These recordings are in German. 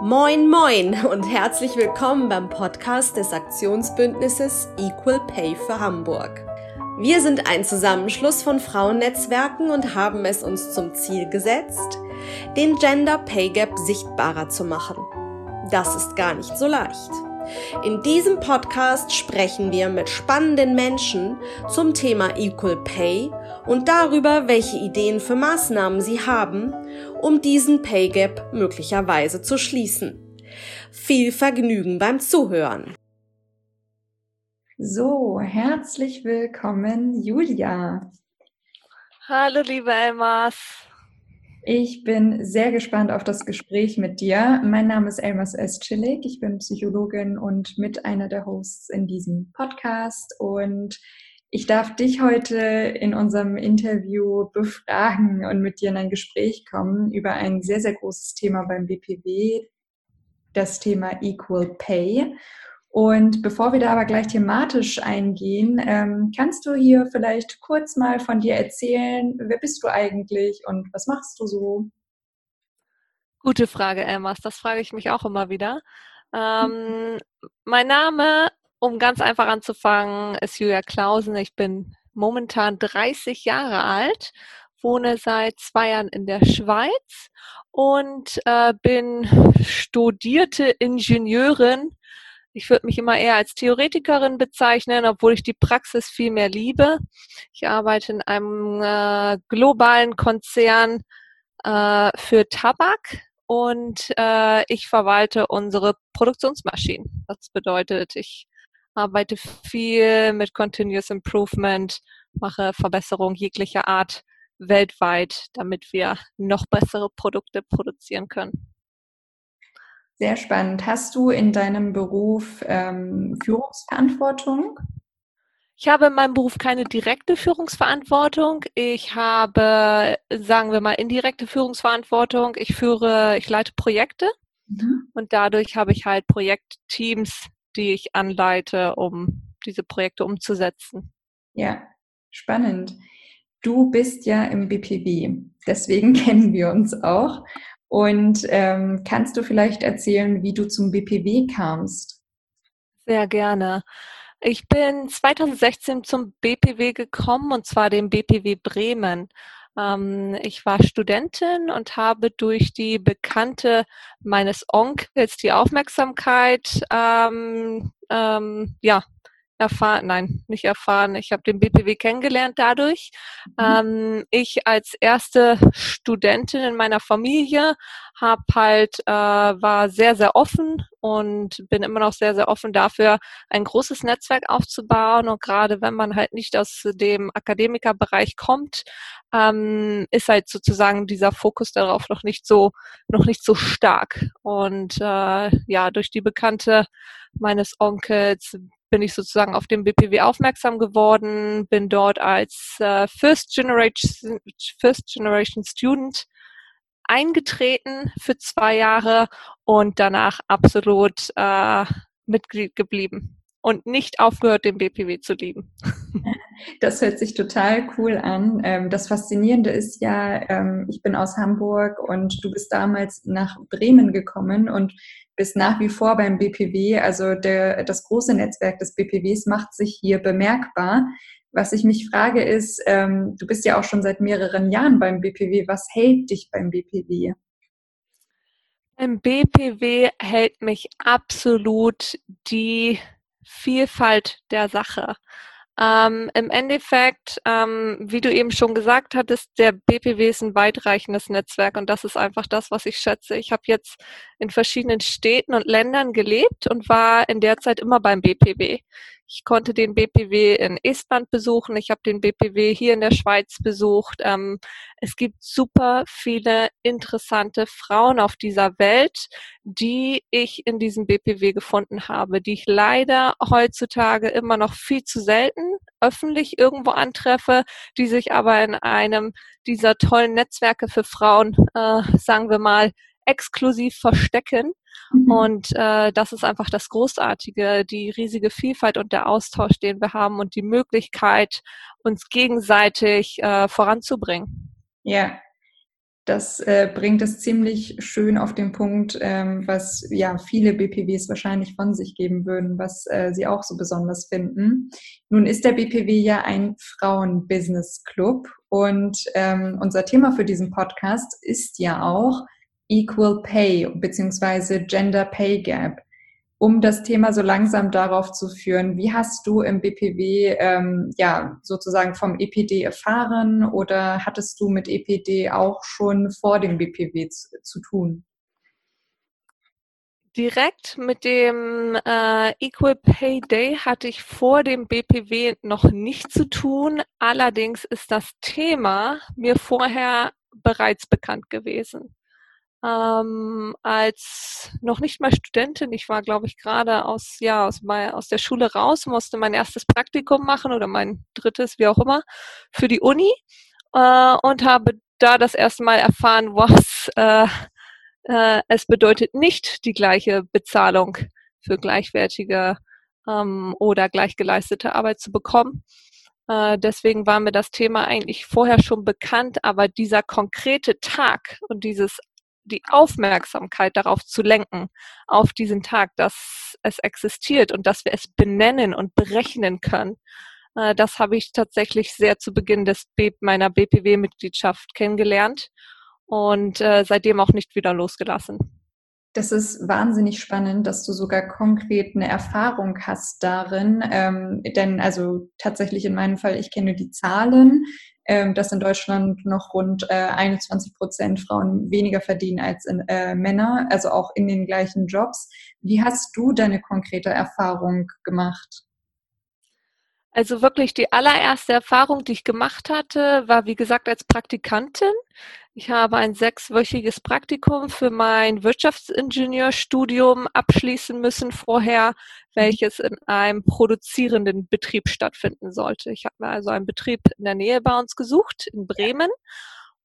Moin, moin und herzlich willkommen beim Podcast des Aktionsbündnisses Equal Pay für Hamburg. Wir sind ein Zusammenschluss von Frauennetzwerken und haben es uns zum Ziel gesetzt, den Gender Pay Gap sichtbarer zu machen. Das ist gar nicht so leicht. In diesem Podcast sprechen wir mit spannenden Menschen zum Thema Equal Pay und darüber, welche Ideen für Maßnahmen sie haben, um diesen Pay Gap möglicherweise zu schließen. Viel Vergnügen beim Zuhören. So, herzlich willkommen, Julia. Hallo, liebe Elmas. Ich bin sehr gespannt auf das Gespräch mit dir. Mein Name ist Elmas Estschillig. Ich bin Psychologin und mit einer der Hosts in diesem Podcast. Und ich darf dich heute in unserem Interview befragen und mit dir in ein Gespräch kommen über ein sehr, sehr großes Thema beim BPW, das Thema Equal Pay. Und bevor wir da aber gleich thematisch eingehen, ähm, kannst du hier vielleicht kurz mal von dir erzählen, wer bist du eigentlich und was machst du so? Gute Frage, Elmas. Das frage ich mich auch immer wieder. Ähm, mein Name, um ganz einfach anzufangen, ist Julia Klausen. Ich bin momentan 30 Jahre alt, wohne seit zwei Jahren in der Schweiz und äh, bin studierte Ingenieurin ich würde mich immer eher als Theoretikerin bezeichnen, obwohl ich die Praxis viel mehr liebe. Ich arbeite in einem äh, globalen Konzern äh, für Tabak und äh, ich verwalte unsere Produktionsmaschinen. Das bedeutet, ich arbeite viel mit Continuous Improvement, mache Verbesserungen jeglicher Art weltweit, damit wir noch bessere Produkte produzieren können. Sehr spannend. Hast du in deinem Beruf ähm, Führungsverantwortung? Ich habe in meinem Beruf keine direkte Führungsverantwortung. Ich habe, sagen wir mal, indirekte Führungsverantwortung. Ich führe, ich leite Projekte mhm. und dadurch habe ich halt Projektteams, die ich anleite, um diese Projekte umzusetzen. Ja, spannend. Du bist ja im BPW, deswegen kennen wir uns auch. Und ähm, kannst du vielleicht erzählen, wie du zum BPW kamst? Sehr gerne. Ich bin 2016 zum BPW gekommen und zwar dem BPW Bremen. Ähm, ich war Studentin und habe durch die Bekannte meines Onkels die Aufmerksamkeit ähm, ähm, ja, erfahren, nein, nicht erfahren. Ich habe den BPW kennengelernt dadurch. Mhm. Ähm, ich als erste Studentin in meiner Familie habe halt äh, war sehr sehr offen und bin immer noch sehr sehr offen dafür, ein großes Netzwerk aufzubauen. Und gerade wenn man halt nicht aus dem Akademikerbereich kommt, ähm, ist halt sozusagen dieser Fokus darauf noch nicht so noch nicht so stark. Und äh, ja, durch die Bekannte meines Onkels bin ich sozusagen auf dem BPW aufmerksam geworden, bin dort als äh, First, Generation, First Generation Student eingetreten für zwei Jahre und danach absolut äh, Mitglied geblieben und nicht aufgehört, den BPW zu lieben. Das hört sich total cool an. Ähm, das Faszinierende ist ja, ähm, ich bin aus Hamburg und du bist damals nach Bremen gekommen und bist nach wie vor beim BPW. Also der, das große Netzwerk des BPWs macht sich hier bemerkbar. Was ich mich frage ist, ähm, du bist ja auch schon seit mehreren Jahren beim BPW. Was hält dich beim BPW? Im BPW hält mich absolut die Vielfalt der Sache. Ähm, Im Endeffekt, ähm, wie du eben schon gesagt hattest, der BPW ist ein weitreichendes Netzwerk und das ist einfach das, was ich schätze. Ich habe jetzt in verschiedenen Städten und Ländern gelebt und war in der Zeit immer beim BPW. Ich konnte den BPW in Estland besuchen. Ich habe den BPW hier in der Schweiz besucht. Ähm, es gibt super viele interessante Frauen auf dieser Welt, die ich in diesem BPW gefunden habe, die ich leider heutzutage immer noch viel zu selten öffentlich irgendwo antreffe, die sich aber in einem dieser tollen Netzwerke für Frauen, äh, sagen wir mal, exklusiv verstecken. Mhm. Und äh, das ist einfach das Großartige, die riesige Vielfalt und der Austausch, den wir haben und die Möglichkeit, uns gegenseitig äh, voranzubringen. Ja, Das äh, bringt es ziemlich schön auf den Punkt, ähm, was ja viele BPWs wahrscheinlich von sich geben würden, was äh, sie auch so besonders finden. Nun ist der BPW ja ein Frauen-Business-Club und ähm, unser Thema für diesen Podcast ist ja auch Equal Pay beziehungsweise Gender Pay Gap um das Thema so langsam darauf zu führen, wie hast du im BPW ähm, ja sozusagen vom EPD erfahren oder hattest du mit EPD auch schon vor dem BPW zu, zu tun? Direkt mit dem äh, Equal Pay Day hatte ich vor dem BPW noch nicht zu tun. Allerdings ist das Thema mir vorher bereits bekannt gewesen ähm, als noch nicht mal Studentin. Ich war, glaube ich, gerade aus, ja, aus, aus der Schule raus, musste mein erstes Praktikum machen oder mein drittes, wie auch immer, für die Uni äh, und habe da das erste Mal erfahren, was äh, äh, es bedeutet, nicht die gleiche Bezahlung für gleichwertige ähm, oder gleichgeleistete Arbeit zu bekommen. Äh, deswegen war mir das Thema eigentlich vorher schon bekannt, aber dieser konkrete Tag und dieses die Aufmerksamkeit darauf zu lenken, auf diesen Tag, dass es existiert und dass wir es benennen und berechnen können. Äh, das habe ich tatsächlich sehr zu Beginn des B meiner BPW-Mitgliedschaft kennengelernt und äh, seitdem auch nicht wieder losgelassen. Das ist wahnsinnig spannend, dass du sogar konkret eine Erfahrung hast darin. Ähm, denn also tatsächlich in meinem Fall, ich kenne die Zahlen ähm, dass in Deutschland noch rund äh, 21 Prozent Frauen weniger verdienen als in, äh, Männer, also auch in den gleichen Jobs. Wie hast du deine konkrete Erfahrung gemacht? Also wirklich die allererste Erfahrung, die ich gemacht hatte, war wie gesagt als Praktikantin. Ich habe ein sechswöchiges Praktikum für mein Wirtschaftsingenieurstudium abschließen müssen vorher, welches in einem produzierenden Betrieb stattfinden sollte. Ich habe mir also einen Betrieb in der Nähe bei uns gesucht, in Bremen.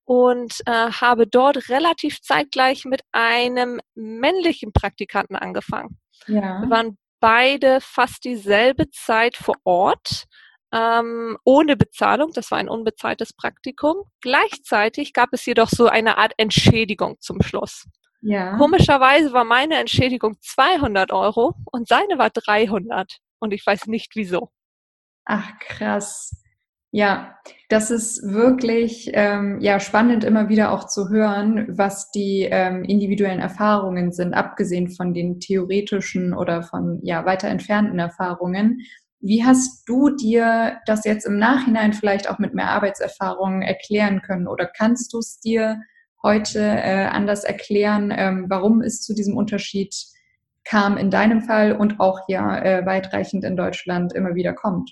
Und äh, habe dort relativ zeitgleich mit einem männlichen Praktikanten angefangen. Ja. Wir waren beide fast dieselbe Zeit vor Ort, ähm, ohne Bezahlung. Das war ein unbezahltes Praktikum. Gleichzeitig gab es jedoch so eine Art Entschädigung zum Schluss. Ja. Komischerweise war meine Entschädigung 200 Euro und seine war 300. Und ich weiß nicht wieso. Ach, krass. Ja, das ist wirklich ähm, ja spannend immer wieder auch zu hören, was die ähm, individuellen Erfahrungen sind, abgesehen von den theoretischen oder von ja weiter entfernten Erfahrungen. Wie hast du dir das jetzt im Nachhinein vielleicht auch mit mehr Arbeitserfahrung erklären können oder kannst du es dir heute äh, anders erklären, ähm, warum es zu diesem Unterschied kam in deinem Fall und auch ja äh, weitreichend in Deutschland immer wieder kommt?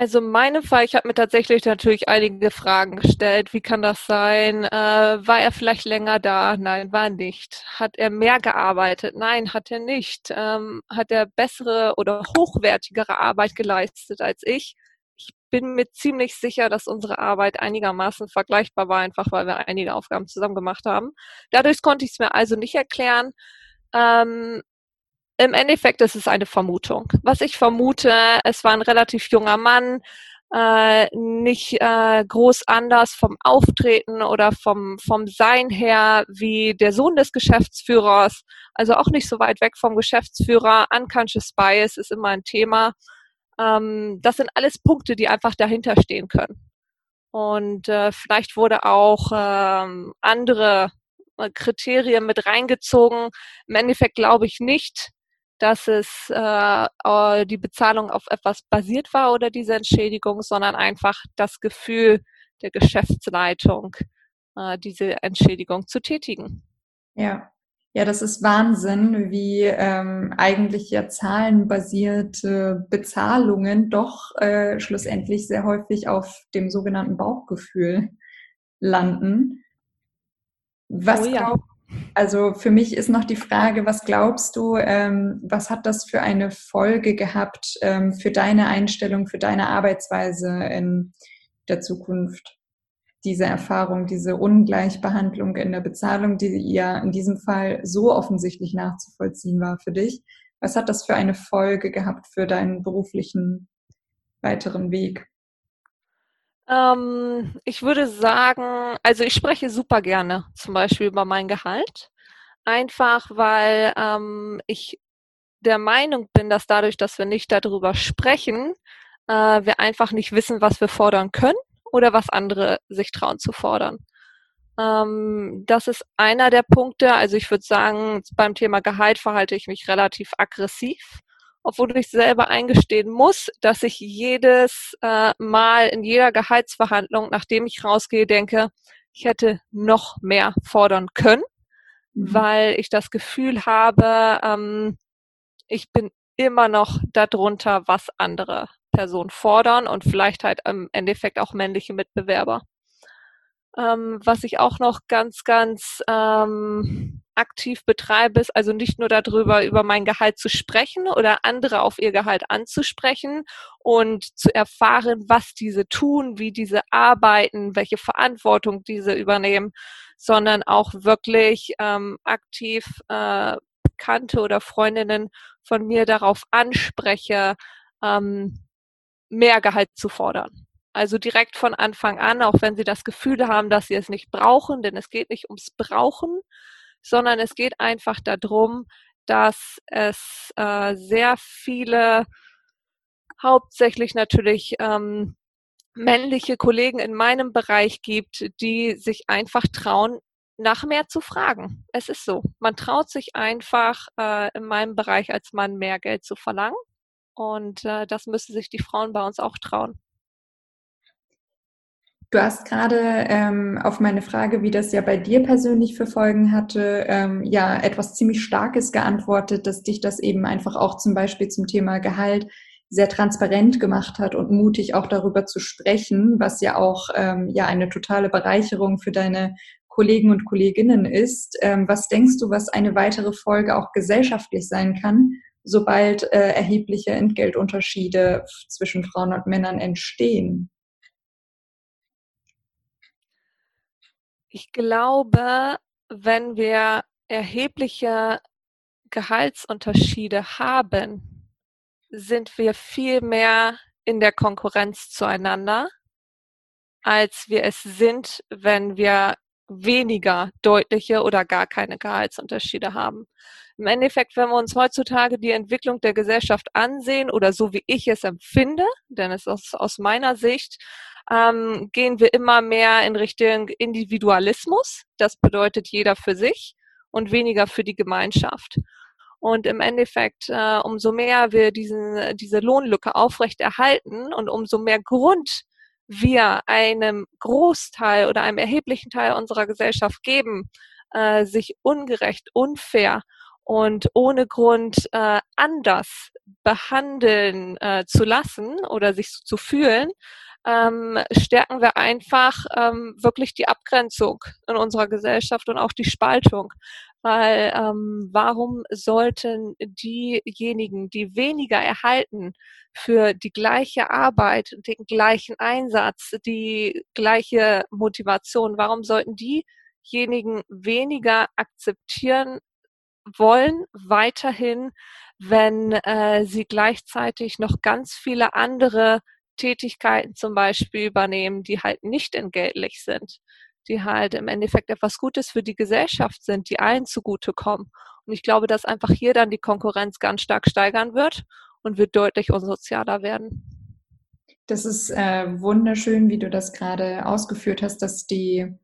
Also in meinem Fall, ich habe mir tatsächlich natürlich einige Fragen gestellt. Wie kann das sein? Äh, war er vielleicht länger da? Nein, war nicht. Hat er mehr gearbeitet? Nein, hat er nicht. Ähm, hat er bessere oder hochwertigere Arbeit geleistet als ich? Ich bin mir ziemlich sicher, dass unsere Arbeit einigermaßen vergleichbar war, einfach weil wir einige Aufgaben zusammen gemacht haben. Dadurch konnte ich es mir also nicht erklären. Ähm, im Endeffekt ist es eine Vermutung. Was ich vermute, es war ein relativ junger Mann, äh, nicht äh, groß anders vom Auftreten oder vom, vom Sein her wie der Sohn des Geschäftsführers, also auch nicht so weit weg vom Geschäftsführer. Unconscious Bias ist immer ein Thema. Ähm, das sind alles Punkte, die einfach dahinter stehen können. Und äh, vielleicht wurde auch ähm, andere äh, Kriterien mit reingezogen. Im Endeffekt glaube ich nicht, dass es äh, die Bezahlung auf etwas basiert war oder diese Entschädigung, sondern einfach das Gefühl der Geschäftsleitung, äh, diese Entschädigung zu tätigen. Ja. Ja, das ist Wahnsinn, wie ähm, eigentlich ja zahlenbasierte Bezahlungen doch äh, schlussendlich sehr häufig auf dem sogenannten Bauchgefühl landen. Was, oh ja. glaub, also für mich ist noch die Frage, was glaubst du, ähm, was hat das für eine Folge gehabt ähm, für deine Einstellung, für deine Arbeitsweise in der Zukunft? Diese Erfahrung, diese Ungleichbehandlung in der Bezahlung, die ja in diesem Fall so offensichtlich nachzuvollziehen war für dich. Was hat das für eine Folge gehabt für deinen beruflichen weiteren Weg? Ähm, ich würde sagen, also ich spreche super gerne zum Beispiel über mein Gehalt. Einfach weil ähm, ich der Meinung bin, dass dadurch, dass wir nicht darüber sprechen, äh, wir einfach nicht wissen, was wir fordern können oder was andere sich trauen zu fordern. Ähm, das ist einer der Punkte. Also ich würde sagen, beim Thema Gehalt verhalte ich mich relativ aggressiv, obwohl ich selber eingestehen muss, dass ich jedes äh, Mal in jeder Gehaltsverhandlung, nachdem ich rausgehe, denke, ich hätte noch mehr fordern können, mhm. weil ich das Gefühl habe, ähm, ich bin immer noch darunter, was andere Personen fordern und vielleicht halt im Endeffekt auch männliche Mitbewerber. Ähm, was ich auch noch ganz, ganz ähm, aktiv betreibe, ist also nicht nur darüber, über mein Gehalt zu sprechen oder andere auf ihr Gehalt anzusprechen und zu erfahren, was diese tun, wie diese arbeiten, welche Verantwortung diese übernehmen, sondern auch wirklich ähm, aktiv äh, Bekannte oder Freundinnen von mir darauf anspreche, ähm, mehr Gehalt zu fordern. Also direkt von Anfang an, auch wenn sie das Gefühl haben, dass sie es nicht brauchen, denn es geht nicht ums Brauchen, sondern es geht einfach darum, dass es äh, sehr viele, hauptsächlich natürlich ähm, männliche Kollegen in meinem Bereich gibt, die sich einfach trauen, nach mehr zu fragen. Es ist so. Man traut sich einfach äh, in meinem Bereich als Mann mehr Geld zu verlangen. Und äh, das müssen sich die Frauen bei uns auch trauen. Du hast gerade ähm, auf meine Frage, wie das ja bei dir persönlich für Folgen hatte, ähm, ja etwas ziemlich Starkes geantwortet, dass dich das eben einfach auch zum Beispiel zum Thema Gehalt sehr transparent gemacht hat und mutig auch darüber zu sprechen, was ja auch ähm, ja eine totale Bereicherung für deine Kollegen und Kolleginnen ist. Ähm, was denkst du, was eine weitere Folge auch gesellschaftlich sein kann, sobald äh, erhebliche Entgeltunterschiede zwischen Frauen und Männern entstehen? Ich glaube, wenn wir erhebliche Gehaltsunterschiede haben, sind wir viel mehr in der Konkurrenz zueinander, als wir es sind, wenn wir weniger deutliche oder gar keine Gehaltsunterschiede haben. Im Endeffekt, wenn wir uns heutzutage die Entwicklung der Gesellschaft ansehen oder so wie ich es empfinde, denn es ist aus meiner Sicht, ähm, gehen wir immer mehr in Richtung Individualismus. Das bedeutet jeder für sich und weniger für die Gemeinschaft. Und im Endeffekt, äh, umso mehr wir diesen, diese Lohnlücke aufrechterhalten und umso mehr Grund wir einem Großteil oder einem erheblichen Teil unserer Gesellschaft geben, äh, sich ungerecht, unfair und ohne Grund äh, anders behandeln äh, zu lassen oder sich so zu fühlen, ähm, stärken wir einfach ähm, wirklich die Abgrenzung in unserer Gesellschaft und auch die Spaltung. Weil ähm, warum sollten diejenigen, die weniger erhalten für die gleiche Arbeit, den gleichen Einsatz, die gleiche Motivation, warum sollten diejenigen weniger akzeptieren wollen, weiterhin, wenn äh, sie gleichzeitig noch ganz viele andere Tätigkeiten zum Beispiel übernehmen, die halt nicht entgeltlich sind die halt im Endeffekt etwas Gutes für die Gesellschaft sind, die allen zugutekommen. Und ich glaube, dass einfach hier dann die Konkurrenz ganz stark steigern wird und wird deutlich unsozialer werden. Das ist äh, wunderschön, wie du das gerade ausgeführt hast, dass die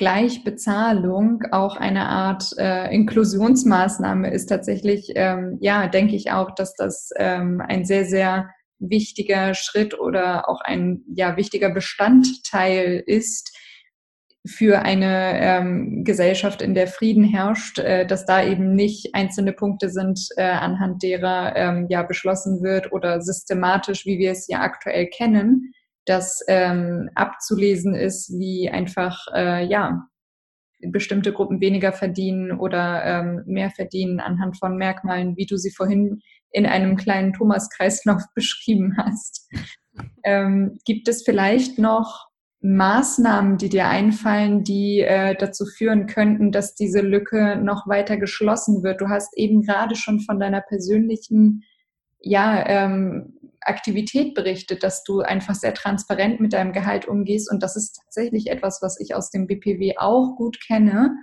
Gleichbezahlung auch eine Art äh, Inklusionsmaßnahme ist. Tatsächlich, ähm, ja, denke ich auch, dass das ähm, ein sehr, sehr wichtiger Schritt oder auch ein ja, wichtiger Bestandteil ist, für eine ähm, Gesellschaft, in der Frieden herrscht, äh, dass da eben nicht einzelne Punkte sind, äh, anhand derer ähm, ja beschlossen wird oder systematisch, wie wir es ja aktuell kennen, dass ähm, abzulesen ist, wie einfach äh, ja bestimmte Gruppen weniger verdienen oder ähm, mehr verdienen anhand von Merkmalen, wie du sie vorhin in einem kleinen Thomas-Kreislauf beschrieben hast. Ähm, gibt es vielleicht noch Maßnahmen, die dir einfallen, die äh, dazu führen könnten, dass diese Lücke noch weiter geschlossen wird? Du hast eben gerade schon von deiner persönlichen ja, ähm, Aktivität berichtet, dass du einfach sehr transparent mit deinem Gehalt umgehst. Und das ist tatsächlich etwas, was ich aus dem BPW auch gut kenne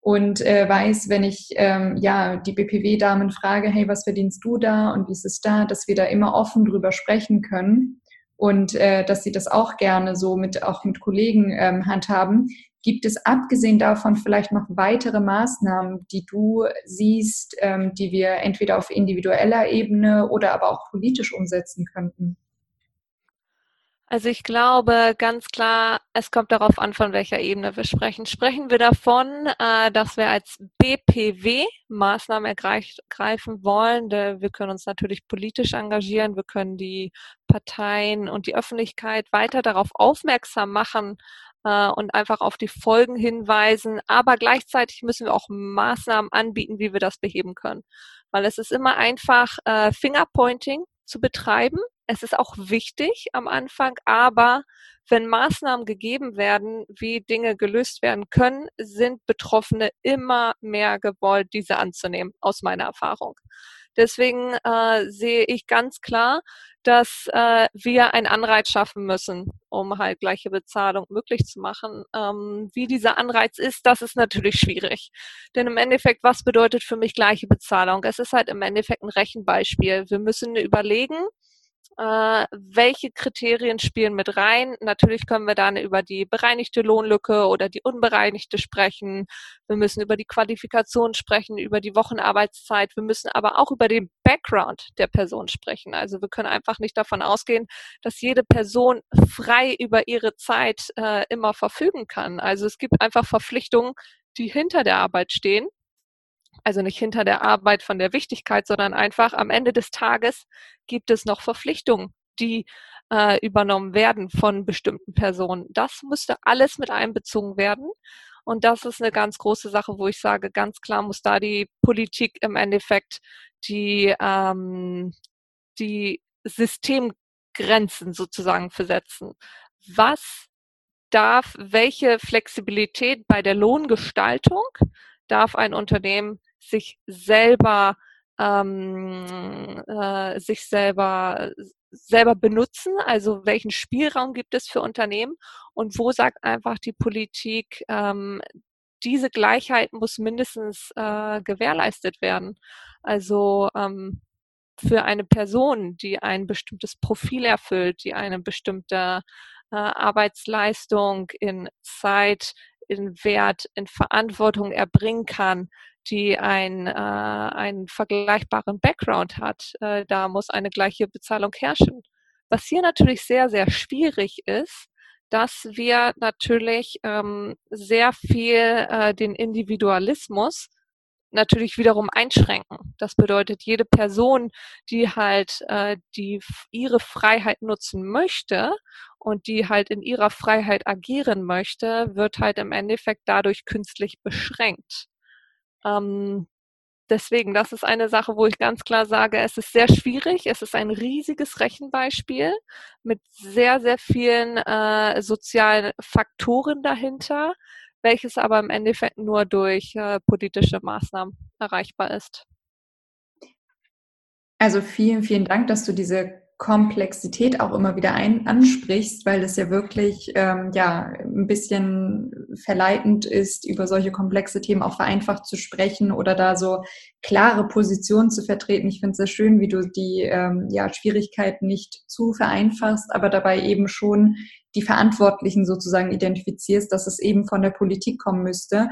und äh, weiß, wenn ich ähm, ja die BPW-Damen frage, hey, was verdienst du da und wie ist es da, dass wir da immer offen drüber sprechen können und äh, dass sie das auch gerne so mit auch mit Kollegen ähm, handhaben. Gibt es abgesehen davon vielleicht noch weitere Maßnahmen, die du siehst, ähm, die wir entweder auf individueller Ebene oder aber auch politisch umsetzen könnten? Also ich glaube ganz klar, es kommt darauf an, von welcher Ebene wir sprechen. Sprechen wir davon, äh, dass wir als BPW Maßnahmen ergreifen wollen. Wir können uns natürlich politisch engagieren, wir können die Parteien und die Öffentlichkeit weiter darauf aufmerksam machen äh, und einfach auf die Folgen hinweisen. Aber gleichzeitig müssen wir auch Maßnahmen anbieten, wie wir das beheben können. Weil es ist immer einfach äh, Fingerpointing zu betreiben es ist auch wichtig am Anfang, aber wenn Maßnahmen gegeben werden, wie Dinge gelöst werden können, sind Betroffene immer mehr gewollt, diese anzunehmen, aus meiner Erfahrung. Deswegen äh, sehe ich ganz klar, dass äh, wir einen Anreiz schaffen müssen, um halt gleiche Bezahlung möglich zu machen. Ähm, wie dieser Anreiz ist, das ist natürlich schwierig. Denn im Endeffekt, was bedeutet für mich gleiche Bezahlung? Es ist halt im Endeffekt ein Rechenbeispiel. Wir müssen überlegen, äh, welche Kriterien spielen mit rein? Natürlich können wir dann über die bereinigte Lohnlücke oder die unbereinigte sprechen. Wir müssen über die Qualifikation sprechen, über die Wochenarbeitszeit. Wir müssen aber auch über den Background der Person sprechen. Also wir können einfach nicht davon ausgehen, dass jede Person frei über ihre Zeit äh, immer verfügen kann. Also es gibt einfach Verpflichtungen, die hinter der Arbeit stehen also nicht hinter der Arbeit von der Wichtigkeit, sondern einfach am Ende des Tages gibt es noch Verpflichtungen, die äh, übernommen werden von bestimmten Personen. Das müsste alles mit einbezogen werden. Und das ist eine ganz große Sache, wo ich sage, ganz klar muss da die Politik im Endeffekt die, ähm, die Systemgrenzen sozusagen versetzen. Was darf, welche Flexibilität bei der Lohngestaltung darf ein Unternehmen sich selber ähm, äh, sich selber selber benutzen? Also welchen Spielraum gibt es für Unternehmen und wo sagt einfach die Politik, ähm, diese Gleichheit muss mindestens äh, gewährleistet werden? Also ähm, für eine Person, die ein bestimmtes Profil erfüllt, die eine bestimmte äh, Arbeitsleistung in Zeit, in Wert, in Verantwortung erbringen kann, die ein, äh, einen vergleichbaren Background hat. Äh, da muss eine gleiche Bezahlung herrschen. Was hier natürlich sehr, sehr schwierig ist, dass wir natürlich ähm, sehr viel äh, den Individualismus natürlich wiederum einschränken. Das bedeutet, jede Person, die halt äh, die ihre Freiheit nutzen möchte und die halt in ihrer Freiheit agieren möchte, wird halt im Endeffekt dadurch künstlich beschränkt. Ähm, deswegen, das ist eine Sache, wo ich ganz klar sage, es ist sehr schwierig. Es ist ein riesiges Rechenbeispiel mit sehr, sehr vielen äh, sozialen Faktoren dahinter, welches aber im Endeffekt nur durch äh, politische Maßnahmen erreichbar ist. Also vielen, vielen Dank, dass du diese Komplexität auch immer wieder ein, ansprichst, weil es ja wirklich ähm, ja ein bisschen verleitend ist, über solche komplexe Themen auch vereinfacht zu sprechen oder da so klare Positionen zu vertreten. Ich finde es sehr schön, wie du die ähm, ja, Schwierigkeiten nicht zu vereinfachst, aber dabei eben schon die Verantwortlichen sozusagen identifizierst, dass es eben von der Politik kommen müsste.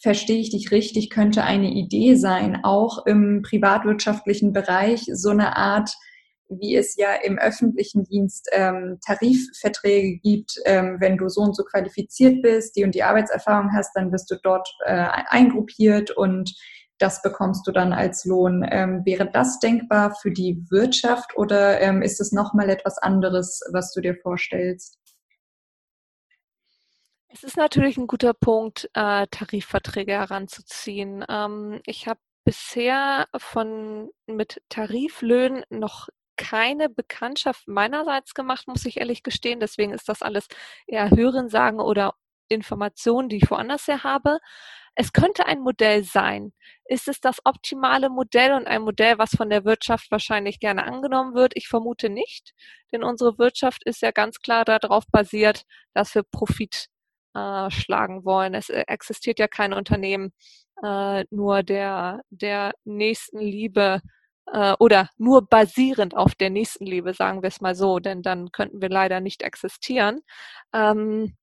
Verstehe ich dich richtig, könnte eine Idee sein, auch im privatwirtschaftlichen Bereich so eine Art wie es ja im öffentlichen Dienst ähm, Tarifverträge gibt, ähm, wenn du so und so qualifiziert bist, die und die Arbeitserfahrung hast, dann wirst du dort äh, eingruppiert und das bekommst du dann als Lohn. Ähm, wäre das denkbar für die Wirtschaft oder ähm, ist es nochmal etwas anderes, was du dir vorstellst? Es ist natürlich ein guter Punkt, äh, Tarifverträge heranzuziehen. Ähm, ich habe bisher von mit Tariflöhnen noch keine Bekanntschaft meinerseits gemacht, muss ich ehrlich gestehen. Deswegen ist das alles eher Hörensagen oder Informationen, die ich woanders her habe. es könnte ein Modell sein. Ist es das optimale Modell und ein Modell, was von der Wirtschaft wahrscheinlich gerne angenommen wird? Ich vermute nicht, denn unsere Wirtschaft ist ja ganz klar darauf basiert, dass wir Profit äh, schlagen wollen. Es äh, existiert ja kein Unternehmen äh, nur der, der Nächstenliebe äh, oder nur basierend auf der Nächstenliebe, sagen wir es mal so, denn dann könnten wir leider nicht existieren. Ähm,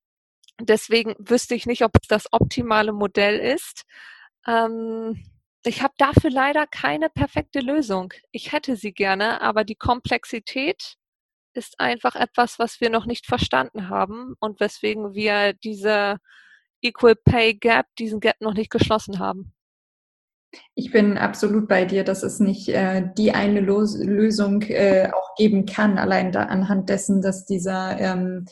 deswegen wüsste ich nicht, ob es das optimale Modell ist. Ähm, ich habe dafür leider keine perfekte Lösung. Ich hätte sie gerne, aber die Komplexität ist einfach etwas, was wir noch nicht verstanden haben und weswegen wir diese Equal Pay Gap, diesen Gap noch nicht geschlossen haben. Ich bin absolut bei dir, dass es nicht äh, die eine Los Lösung äh, auch geben kann, allein da anhand dessen, dass dieser ähm,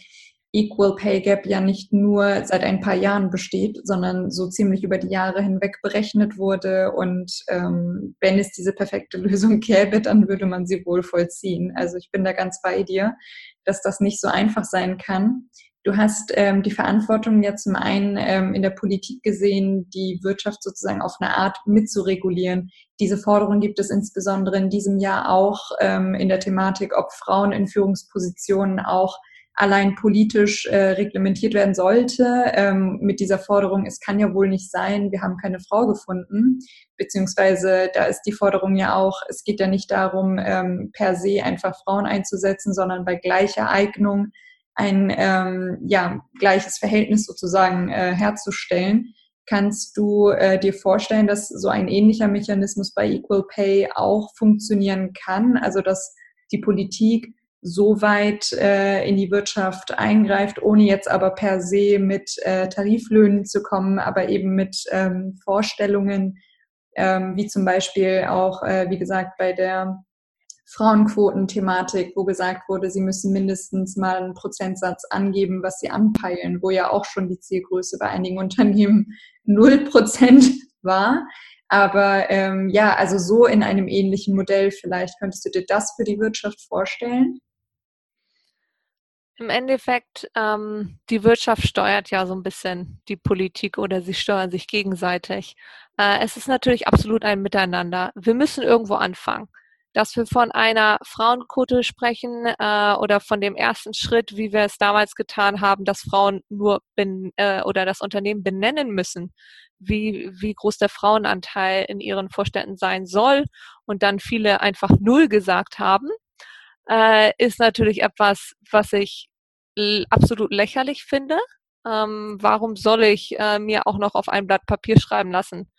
Equal Pay Gap ja nicht nur seit ein paar Jahren besteht, sondern so ziemlich über die Jahre hinweg berechnet wurde. Und ähm, wenn es diese perfekte Lösung gäbe, dann würde man sie wohl vollziehen. Also ich bin da ganz bei dir, dass das nicht so einfach sein kann. Du hast ähm, die Verantwortung ja zum einen ähm, in der Politik gesehen, die Wirtschaft sozusagen auf eine Art mitzuregulieren. Diese Forderung gibt es insbesondere in diesem Jahr auch ähm, in der Thematik, ob Frauen in Führungspositionen auch allein politisch äh, reglementiert werden sollte. Ähm, mit dieser Forderung, es kann ja wohl nicht sein, wir haben keine Frau gefunden, beziehungsweise da ist die Forderung ja auch, es geht ja nicht darum, ähm, per se einfach Frauen einzusetzen, sondern bei gleicher Eignung ein ähm, ja, gleiches Verhältnis sozusagen äh, herzustellen. Kannst du äh, dir vorstellen, dass so ein ähnlicher Mechanismus bei Equal Pay auch funktionieren kann? Also dass die Politik so weit äh, in die Wirtschaft eingreift, ohne jetzt aber per se mit äh, Tariflöhnen zu kommen, aber eben mit ähm, Vorstellungen, ähm, wie zum Beispiel auch, äh, wie gesagt, bei der Frauenquoten-Thematik, wo gesagt wurde, sie müssen mindestens mal einen Prozentsatz angeben, was sie anpeilen, wo ja auch schon die Zielgröße bei einigen Unternehmen null Prozent war. Aber ähm, ja, also so in einem ähnlichen Modell vielleicht. Könntest du dir das für die Wirtschaft vorstellen? Im Endeffekt, ähm, die Wirtschaft steuert ja so ein bisschen die Politik oder sie steuern sich gegenseitig. Äh, es ist natürlich absolut ein Miteinander. Wir müssen irgendwo anfangen dass wir von einer Frauenquote sprechen äh, oder von dem ersten Schritt, wie wir es damals getan haben, dass Frauen nur ben, äh, oder das Unternehmen benennen müssen, wie, wie groß der Frauenanteil in ihren Vorständen sein soll und dann viele einfach null gesagt haben, äh, ist natürlich etwas, was ich absolut lächerlich finde. Ähm, warum soll ich äh, mir auch noch auf ein Blatt Papier schreiben lassen,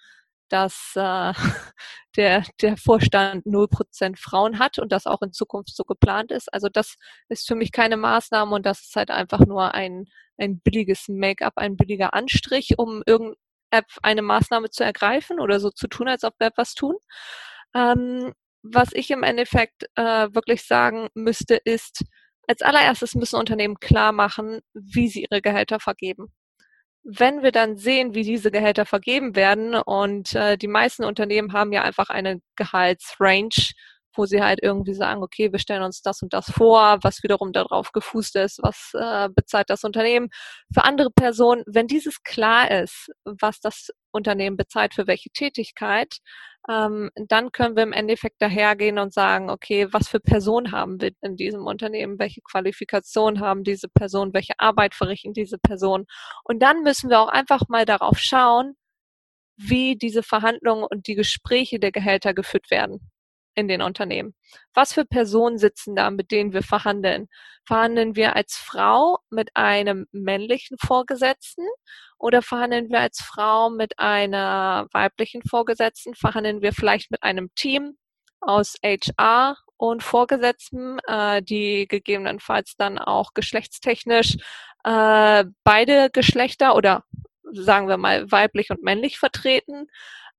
dass äh, der, der Vorstand 0% Frauen hat und das auch in Zukunft so geplant ist. Also das ist für mich keine Maßnahme und das ist halt einfach nur ein, ein billiges Make-up, ein billiger Anstrich, um irgendeine Maßnahme zu ergreifen oder so zu tun, als ob wir etwas tun. Ähm, was ich im Endeffekt äh, wirklich sagen müsste, ist, als allererstes müssen Unternehmen klar machen, wie sie ihre Gehälter vergeben wenn wir dann sehen, wie diese Gehälter vergeben werden und äh, die meisten Unternehmen haben ja einfach eine Gehaltsrange, wo sie halt irgendwie sagen, okay, wir stellen uns das und das vor, was wiederum darauf gefußt ist, was äh, bezahlt das Unternehmen. Für andere Personen, wenn dieses klar ist, was das Unternehmen bezahlt für welche Tätigkeit, ähm, dann können wir im Endeffekt dahergehen und sagen, okay, was für Personen haben wir in diesem Unternehmen, welche Qualifikation haben diese Personen, welche Arbeit verrichten diese Personen. Und dann müssen wir auch einfach mal darauf schauen, wie diese Verhandlungen und die Gespräche der Gehälter geführt werden in den Unternehmen. Was für Personen sitzen da, mit denen wir verhandeln? Verhandeln wir als Frau mit einem männlichen Vorgesetzten oder verhandeln wir als Frau mit einer weiblichen Vorgesetzten? Verhandeln wir vielleicht mit einem Team aus HR und Vorgesetzten, äh, die gegebenenfalls dann auch geschlechtstechnisch äh, beide Geschlechter oder sagen wir mal weiblich und männlich vertreten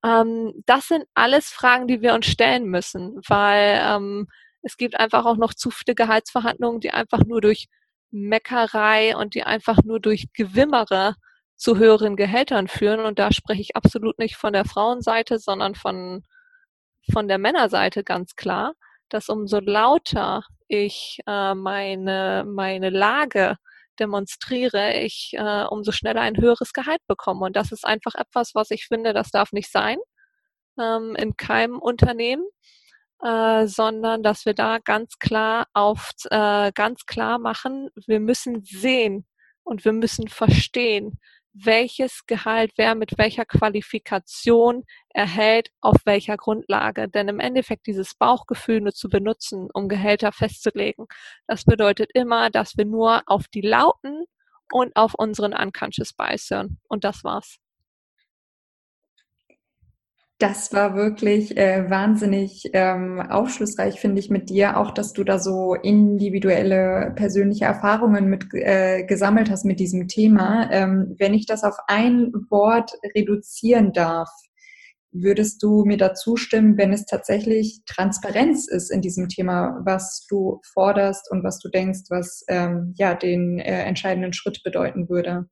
ähm, das sind alles Fragen, die wir uns stellen müssen, weil ähm, es gibt einfach auch noch zu viele Gehaltsverhandlungen, die einfach nur durch Meckerei und die einfach nur durch Gewimmere zu höheren Gehältern führen. Und da spreche ich absolut nicht von der Frauenseite, sondern von, von der Männerseite ganz klar, dass umso lauter ich äh, meine, meine Lage demonstriere, ich äh, umso schneller ein höheres Gehalt bekomme. Und das ist einfach etwas, was ich finde, das darf nicht sein ähm, in keinem Unternehmen. Äh, sondern dass wir da ganz klar auf äh, ganz klar machen, wir müssen sehen und wir müssen verstehen, welches Gehalt wer mit welcher Qualifikation erhält, auf welcher Grundlage. Denn im Endeffekt dieses Bauchgefühl nur zu benutzen, um Gehälter festzulegen, das bedeutet immer, dass wir nur auf die Lauten und auf unseren Unconscious Bias hören. Und das war's. Das war wirklich äh, wahnsinnig ähm, aufschlussreich, finde ich, mit dir. Auch, dass du da so individuelle persönliche Erfahrungen mit äh, gesammelt hast mit diesem Thema. Ähm, wenn ich das auf ein Wort reduzieren darf, würdest du mir da zustimmen, wenn es tatsächlich Transparenz ist in diesem Thema, was du forderst und was du denkst, was ähm, ja den äh, entscheidenden Schritt bedeuten würde?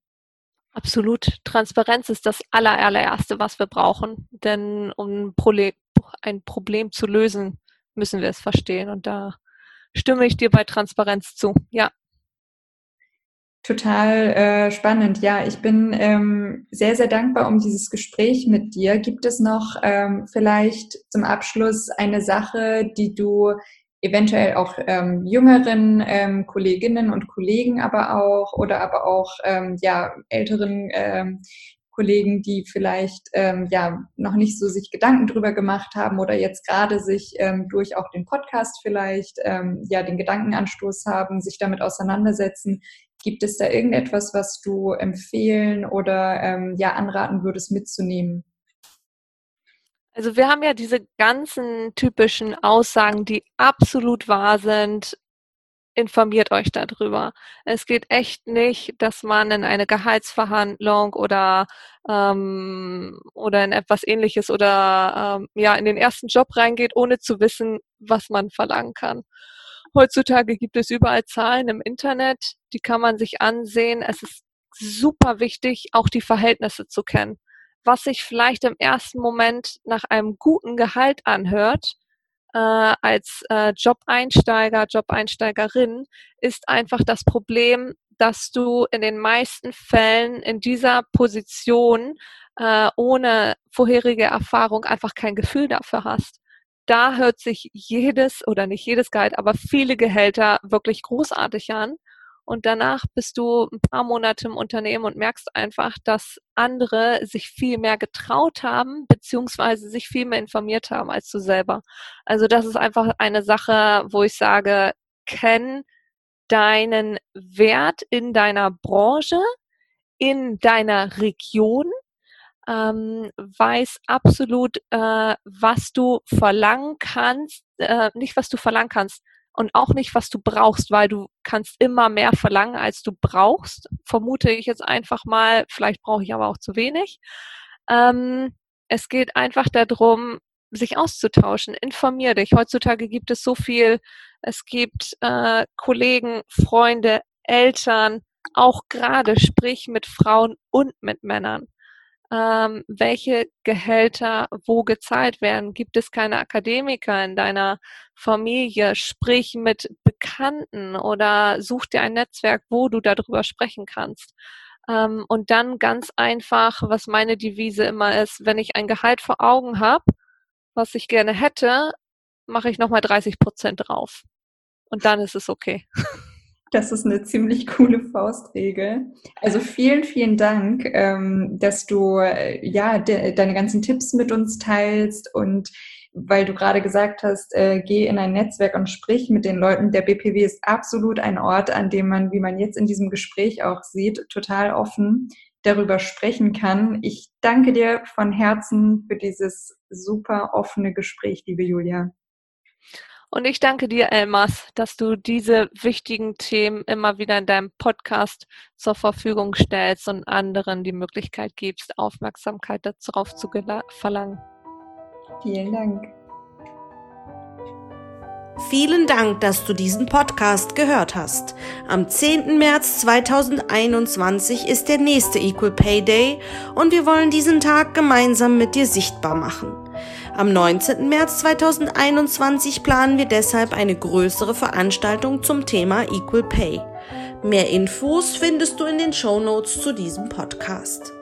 Absolut. Transparenz ist das aller, allererste, was wir brauchen. Denn um ein Problem zu lösen, müssen wir es verstehen. Und da stimme ich dir bei Transparenz zu. Ja. Total äh, spannend. Ja, ich bin ähm, sehr, sehr dankbar um dieses Gespräch mit dir. Gibt es noch ähm, vielleicht zum Abschluss eine Sache, die du eventuell auch ähm, jüngeren ähm, Kolleginnen und Kollegen aber auch oder aber auch ähm, ja älteren ähm, Kollegen, die vielleicht ähm, ja noch nicht so sich Gedanken drüber gemacht haben oder jetzt gerade sich ähm, durch auch den Podcast vielleicht ähm, ja den Gedankenanstoß haben, sich damit auseinandersetzen. Gibt es da irgendetwas, was du empfehlen oder ähm, ja anraten würdest mitzunehmen? Also wir haben ja diese ganzen typischen Aussagen, die absolut wahr sind. Informiert euch darüber. Es geht echt nicht, dass man in eine Gehaltsverhandlung oder ähm, oder in etwas Ähnliches oder ähm, ja in den ersten Job reingeht, ohne zu wissen, was man verlangen kann. Heutzutage gibt es überall Zahlen im Internet, die kann man sich ansehen. Es ist super wichtig, auch die Verhältnisse zu kennen was sich vielleicht im ersten Moment nach einem guten Gehalt anhört, äh, als äh, Job-Einsteiger, Job-Einsteigerin, ist einfach das Problem, dass du in den meisten Fällen in dieser Position äh, ohne vorherige Erfahrung einfach kein Gefühl dafür hast. Da hört sich jedes oder nicht jedes Gehalt, aber viele Gehälter wirklich großartig an. Und danach bist du ein paar Monate im Unternehmen und merkst einfach, dass andere sich viel mehr getraut haben, beziehungsweise sich viel mehr informiert haben als du selber. Also das ist einfach eine Sache, wo ich sage, kenn deinen Wert in deiner Branche, in deiner Region, ähm, weiß absolut, äh, was du verlangen kannst, äh, nicht was du verlangen kannst, und auch nicht, was du brauchst, weil du kannst immer mehr verlangen, als du brauchst. Vermute ich jetzt einfach mal, vielleicht brauche ich aber auch zu wenig. Ähm, es geht einfach darum, sich auszutauschen. Informier dich. Heutzutage gibt es so viel. Es gibt äh, Kollegen, Freunde, Eltern, auch gerade sprich mit Frauen und mit Männern ähm, welche Gehälter wo gezahlt werden. Gibt es keine Akademiker in deiner Familie? Sprich mit Bekannten oder such dir ein Netzwerk, wo du darüber sprechen kannst. Ähm, und dann ganz einfach, was meine Devise immer ist, wenn ich ein Gehalt vor Augen habe, was ich gerne hätte, mache ich nochmal 30 Prozent drauf. Und dann ist es okay. Das ist eine ziemlich coole Faustregel. Also vielen, vielen Dank, ähm, dass du äh, ja de deine ganzen Tipps mit uns teilst und weil du gerade gesagt hast, äh, geh in ein Netzwerk und sprich mit den Leuten. Der BPW ist absolut ein Ort, an dem man, wie man jetzt in diesem Gespräch auch sieht, total offen darüber sprechen kann. Ich danke dir von Herzen für dieses super offene Gespräch, liebe Julia. Und ich danke dir, Elmas, dass du diese wichtigen Themen immer wieder in deinem Podcast zur Verfügung stellst und anderen die Möglichkeit gibst, Aufmerksamkeit darauf zu verlangen. Vielen Dank. Vielen Dank, dass du diesen Podcast gehört hast. Am 10. März 2021 ist der nächste Equal Pay Day und wir wollen diesen Tag gemeinsam mit dir sichtbar machen. Am 19. März 2021 planen wir deshalb eine größere Veranstaltung zum Thema Equal Pay. Mehr Infos findest du in den Show Notes zu diesem Podcast.